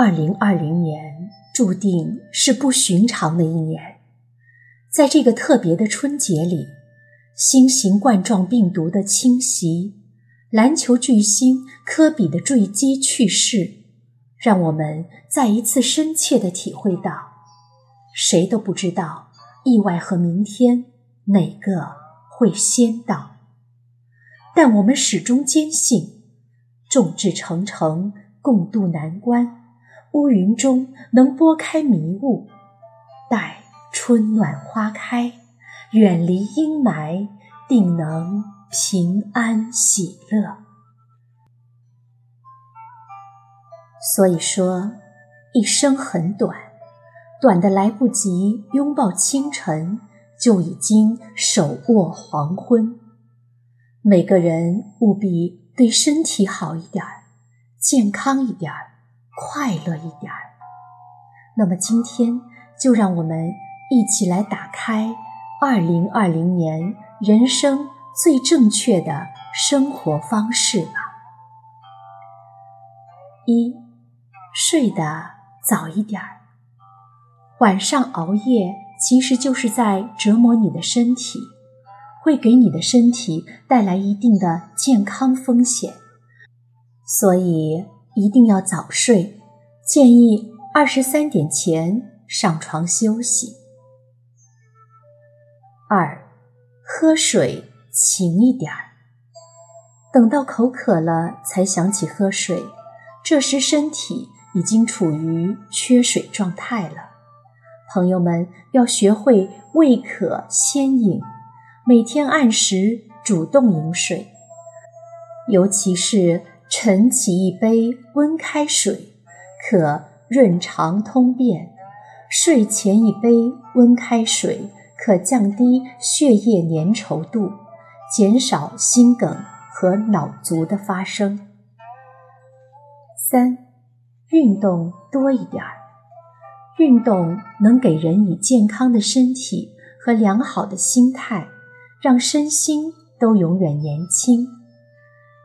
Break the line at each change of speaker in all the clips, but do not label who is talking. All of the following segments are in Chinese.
二零二零年注定是不寻常的一年，在这个特别的春节里，新型冠状病毒的侵袭，篮球巨星科比的坠机去世，让我们再一次深切地体会到，谁都不知道意外和明天哪个会先到，但我们始终坚信，众志成城，共度难关。乌云中能拨开迷雾，待春暖花开，远离阴霾，定能平安喜乐。所以说，一生很短，短的来不及拥抱清晨，就已经手握黄昏。每个人务必对身体好一点，健康一点。快乐一点儿。那么今天就让我们一起来打开二零二零年人生最正确的生活方式吧。一，睡得早一点儿。晚上熬夜其实就是在折磨你的身体，会给你的身体带来一定的健康风险，所以。一定要早睡，建议二十三点前上床休息。二，喝水勤一点儿，等到口渴了才想起喝水，这时身体已经处于缺水状态了。朋友们要学会未渴先饮，每天按时主动饮水，尤其是。晨起一杯温开水，可润肠通便；睡前一杯温开水，可降低血液粘稠度，减少心梗和脑卒的发生。三，运动多一点儿。运动能给人以健康的身体和良好的心态，让身心都永远年轻。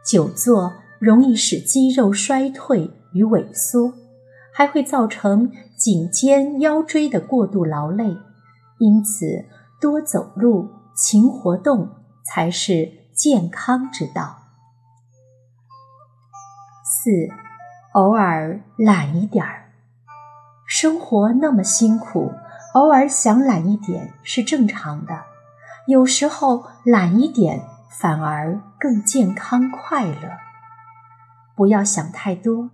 久坐。容易使肌肉衰退与萎缩，还会造成颈肩腰椎的过度劳累。因此，多走路、勤活动才是健康之道。四，偶尔懒一点儿。生活那么辛苦，偶尔想懒一点是正常的。有时候懒一点反而更健康快乐。不要想太多，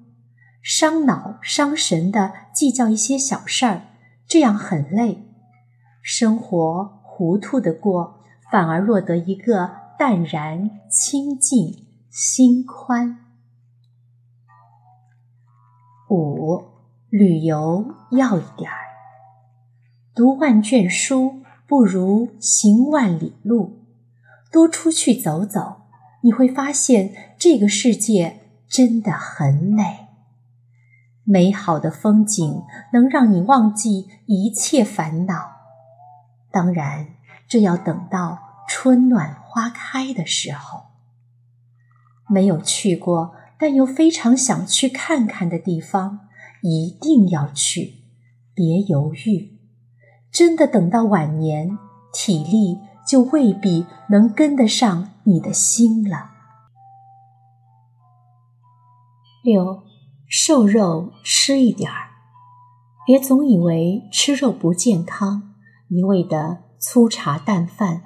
伤脑伤神的计较一些小事儿，这样很累。生活糊涂的过，反而落得一个淡然清净、心宽。五，旅游要一点儿。读万卷书不如行万里路，多出去走走，你会发现这个世界。真的很美，美好的风景能让你忘记一切烦恼。当然，这要等到春暖花开的时候。没有去过但又非常想去看看的地方，一定要去，别犹豫。真的等到晚年，体力就未必能跟得上你的心了。六，瘦肉吃一点儿，别总以为吃肉不健康，一味的粗茶淡饭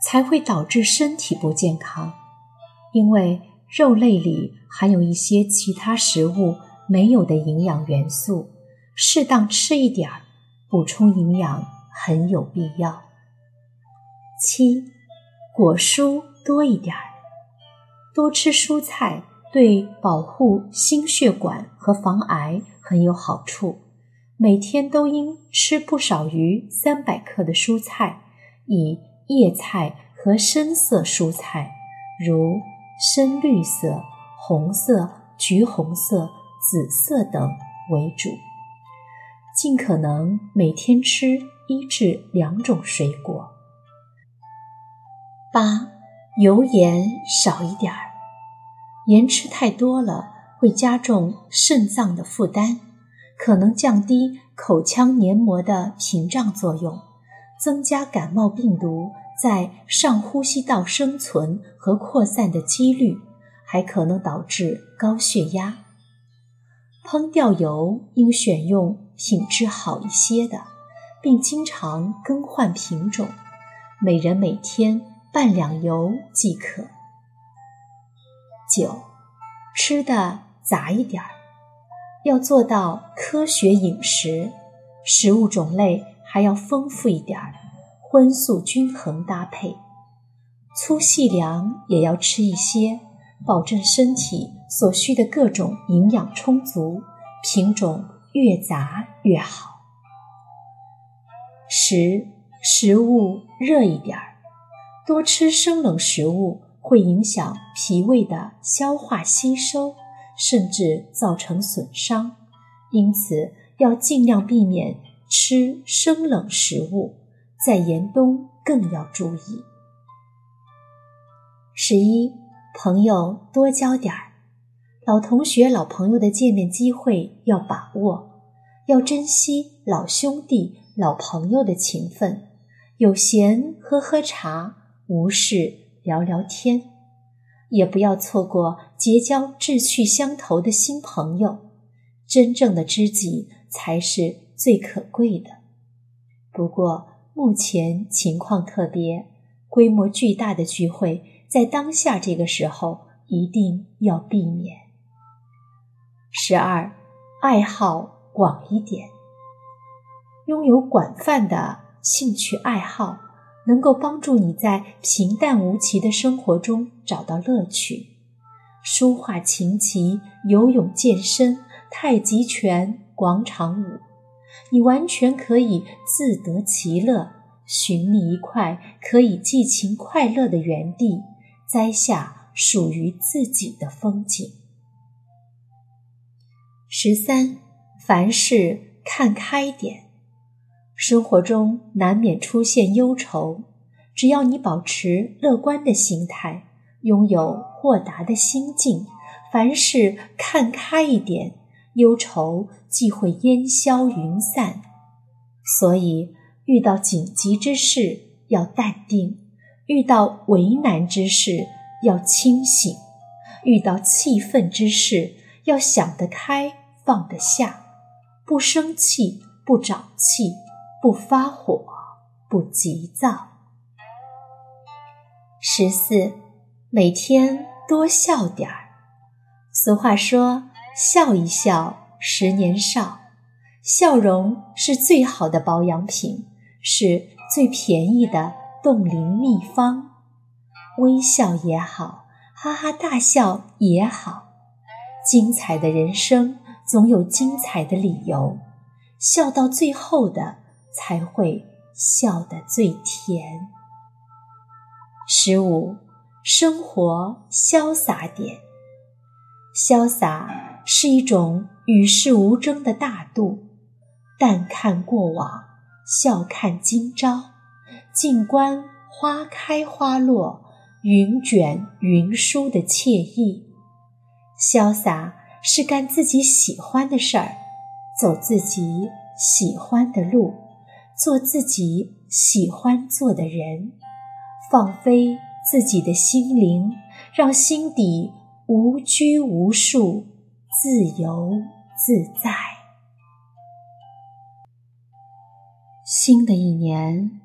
才会导致身体不健康。因为肉类里含有一些其他食物没有的营养元素，适当吃一点儿，补充营养很有必要。七，果蔬多一点儿，多吃蔬菜。对保护心血管和防癌很有好处。每天都应吃不少于三百克的蔬菜，以叶菜和深色蔬菜，如深绿色、红色、橘红色、紫色等为主。尽可能每天吃一至两种水果。八，油盐少一点儿。盐吃太多了会加重肾脏的负担，可能降低口腔黏膜的屏障作用，增加感冒病毒在上呼吸道生存和扩散的几率，还可能导致高血压。烹调油应选用品质好一些的，并经常更换品种，每人每天半两油即可。九，吃的杂一点儿。要做到科学饮食，食物种类还要丰富一点儿，荤素均衡搭配，粗细粮也要吃一些，保证身体所需的各种营养充足，品种越杂越好。十，食物热一点儿，多吃生冷食物会影响脾胃的消化吸收。甚至造成损伤，因此要尽量避免吃生冷食物，在严冬更要注意。十一，朋友多交点儿，老同学、老朋友的见面机会要把握，要珍惜老兄弟、老朋友的情分，有闲喝喝茶，无事聊聊天。也不要错过结交志趣相投的新朋友，真正的知己才是最可贵的。不过目前情况特别，规模巨大的聚会在当下这个时候一定要避免。十二，爱好广一点，拥有广泛的兴趣爱好。能够帮助你在平淡无奇的生活中找到乐趣，书画、琴棋、游泳、健身、太极拳、广场舞，你完全可以自得其乐，寻觅一块可以寄情快乐的园地，栽下属于自己的风景。十三，凡事看开点。生活中难免出现忧愁，只要你保持乐观的心态，拥有豁达的心境，凡事看开一点，忧愁即会烟消云散。所以，遇到紧急之事要淡定，遇到为难之事要清醒，遇到气愤之事要想得开放得下，不生气，不长气。不发火，不急躁。十四，每天多笑点儿。俗话说：“笑一笑，十年少。”笑容是最好的保养品，是最便宜的冻龄秘方。微笑也好，哈哈大笑也好，精彩的人生总有精彩的理由。笑到最后的。才会笑得最甜。十五，生活潇洒点。潇洒是一种与世无争的大度，淡看过往，笑看今朝，静观花开花落，云卷云舒的惬意。潇洒是干自己喜欢的事儿，走自己喜欢的路。做自己喜欢做的人，放飞自己的心灵，让心底无拘无束，自由自在。新的一年，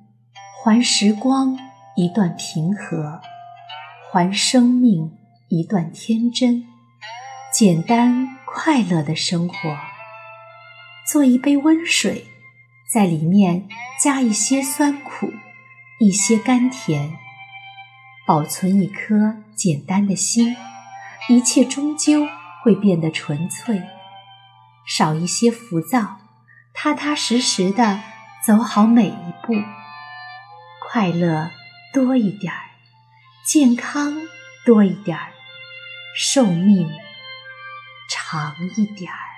还时光一段平和，还生命一段天真，简单快乐的生活，做一杯温水。在里面加一些酸苦，一些甘甜，保存一颗简单的心，一切终究会变得纯粹。少一些浮躁，踏踏实实的走好每一步，快乐多一点儿，健康多一点儿，寿命长一点儿。